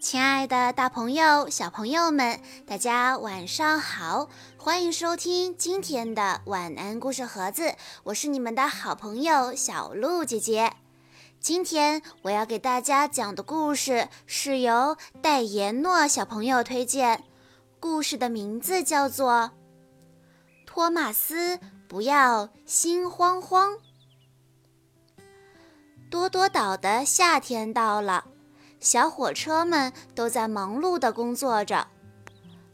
亲爱的，大朋友、小朋友们，大家晚上好！欢迎收听今天的晚安故事盒子，我是你们的好朋友小鹿姐姐。今天我要给大家讲的故事是由戴妍诺小朋友推荐，故事的名字叫做《托马斯不要心慌慌》。多多岛的夏天到了。小火车们都在忙碌地工作着。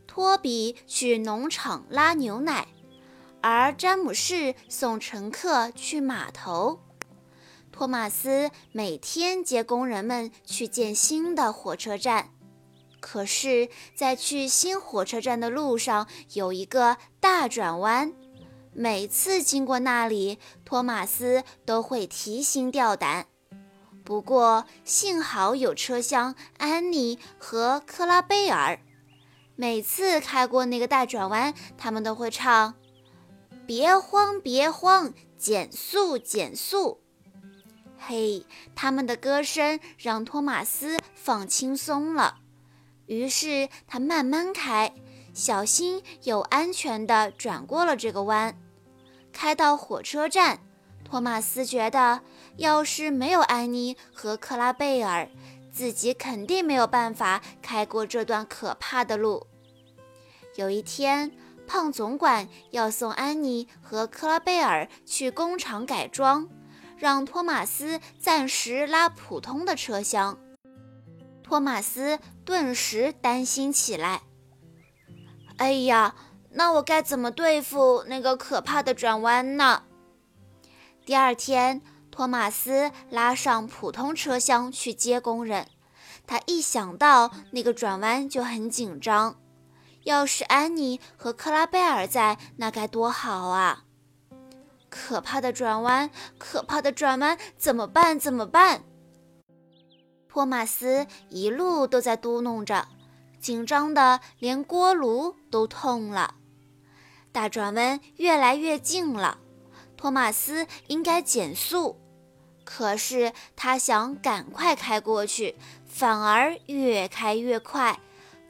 托比去农场拉牛奶，而詹姆士送乘客去码头。托马斯每天接工人们去建新的火车站。可是，在去新火车站的路上有一个大转弯，每次经过那里，托马斯都会提心吊胆。不过幸好有车厢，安妮和克拉贝尔每次开过那个大转弯，他们都会唱：“别慌，别慌，减速，减速。”嘿，他们的歌声让托马斯放轻松了。于是他慢慢开，小心又安全地转过了这个弯，开到火车站。托马斯觉得，要是没有安妮和克拉贝尔，自己肯定没有办法开过这段可怕的路。有一天，胖总管要送安妮和克拉贝尔去工厂改装，让托马斯暂时拉普通的车厢。托马斯顿时担心起来：“哎呀，那我该怎么对付那个可怕的转弯呢？”第二天，托马斯拉上普通车厢去接工人。他一想到那个转弯就很紧张。要是安妮和克拉贝尔在，那该多好啊！可怕的转弯，可怕的转弯，怎么办？怎么办？托马斯一路都在嘟哝着，紧张的连锅炉都痛了。大转弯越来越近了。托马斯应该减速，可是他想赶快开过去，反而越开越快，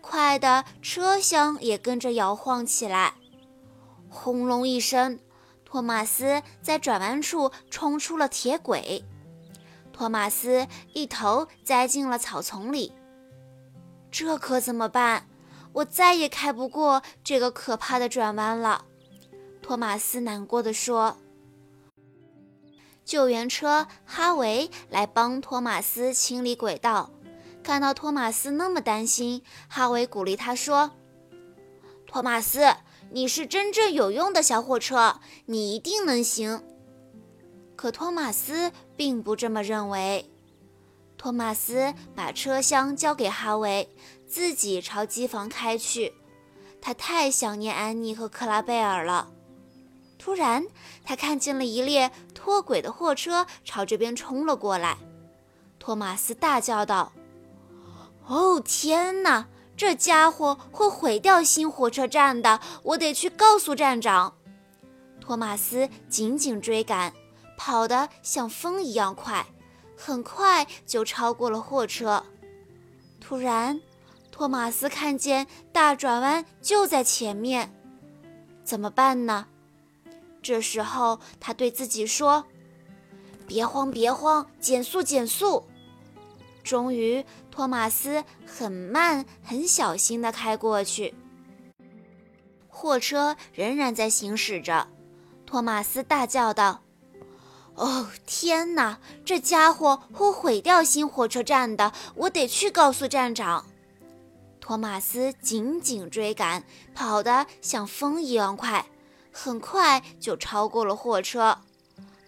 快的车厢也跟着摇晃起来。轰隆一声，托马斯在转弯处冲出了铁轨，托马斯一头栽进了草丛里。这可怎么办？我再也开不过这个可怕的转弯了。托马斯难过的说。救援车哈维来帮托马斯清理轨道。看到托马斯那么担心，哈维鼓励他说：“托马斯，你是真正有用的小火车，你一定能行。”可托马斯并不这么认为。托马斯把车厢交给哈维，自己朝机房开去。他太想念安妮和克拉贝尔了。突然，他看见了一列脱轨的货车朝这边冲了过来。托马斯大叫道：“哦，天哪！这家伙会毁掉新火车站的！我得去告诉站长。”托马斯紧紧追赶，跑得像风一样快，很快就超过了货车。突然，托马斯看见大转弯就在前面，怎么办呢？这时候，他对自己说：“别慌，别慌，减速，减速。”终于，托马斯很慢、很小心地开过去。货车仍然在行驶着。托马斯大叫道：“哦，天哪！这家伙会毁掉新火车站的！我得去告诉站长。”托马斯紧紧追赶，跑得像风一样快。很快就超过了货车，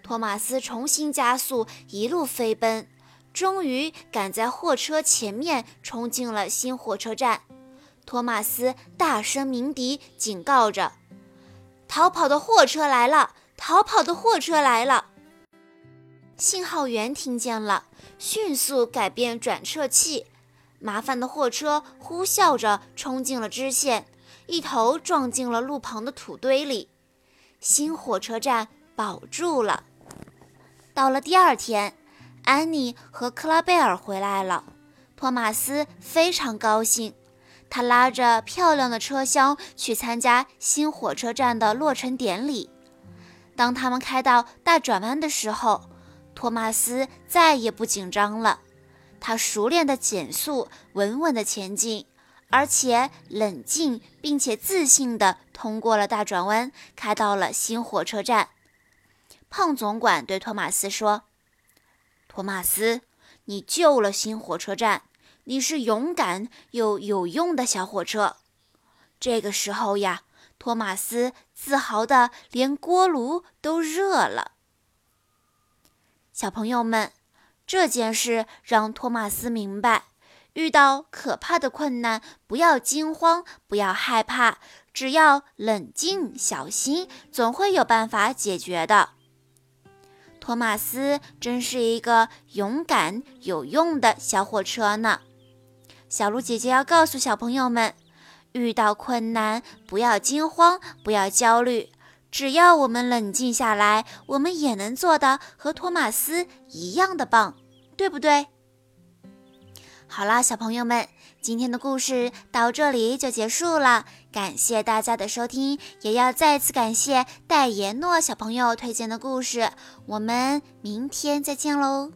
托马斯重新加速，一路飞奔，终于赶在货车前面冲进了新火车站。托马斯大声鸣笛，警告着：“逃跑的货车来了！逃跑的货车来了！”信号员听见了，迅速改变转辙器。麻烦的货车呼啸着冲进了支线，一头撞进了路旁的土堆里。新火车站保住了。到了第二天，安妮和克拉贝尔回来了。托马斯非常高兴，他拉着漂亮的车厢去参加新火车站的落成典礼。当他们开到大转弯的时候，托马斯再也不紧张了，他熟练地减速，稳稳地前进，而且冷静并且自信地通过了大转弯，开到了新火车站。胖总管对托马斯说：“托马斯，你救了新火车站，你是勇敢又有用的小火车。”这个时候呀，托马斯自豪的连锅炉都热了。小朋友们，这件事让托马斯明白，遇到可怕的困难，不要惊慌，不要害怕，只要冷静小心，总会有办法解决的。托马斯真是一个勇敢有用的小火车呢。小鹿姐姐要告诉小朋友们，遇到困难不要惊慌，不要焦虑。只要我们冷静下来，我们也能做的和托马斯一样的棒，对不对？好啦，小朋友们，今天的故事到这里就结束了。感谢大家的收听，也要再次感谢戴言诺小朋友推荐的故事。我们明天再见喽！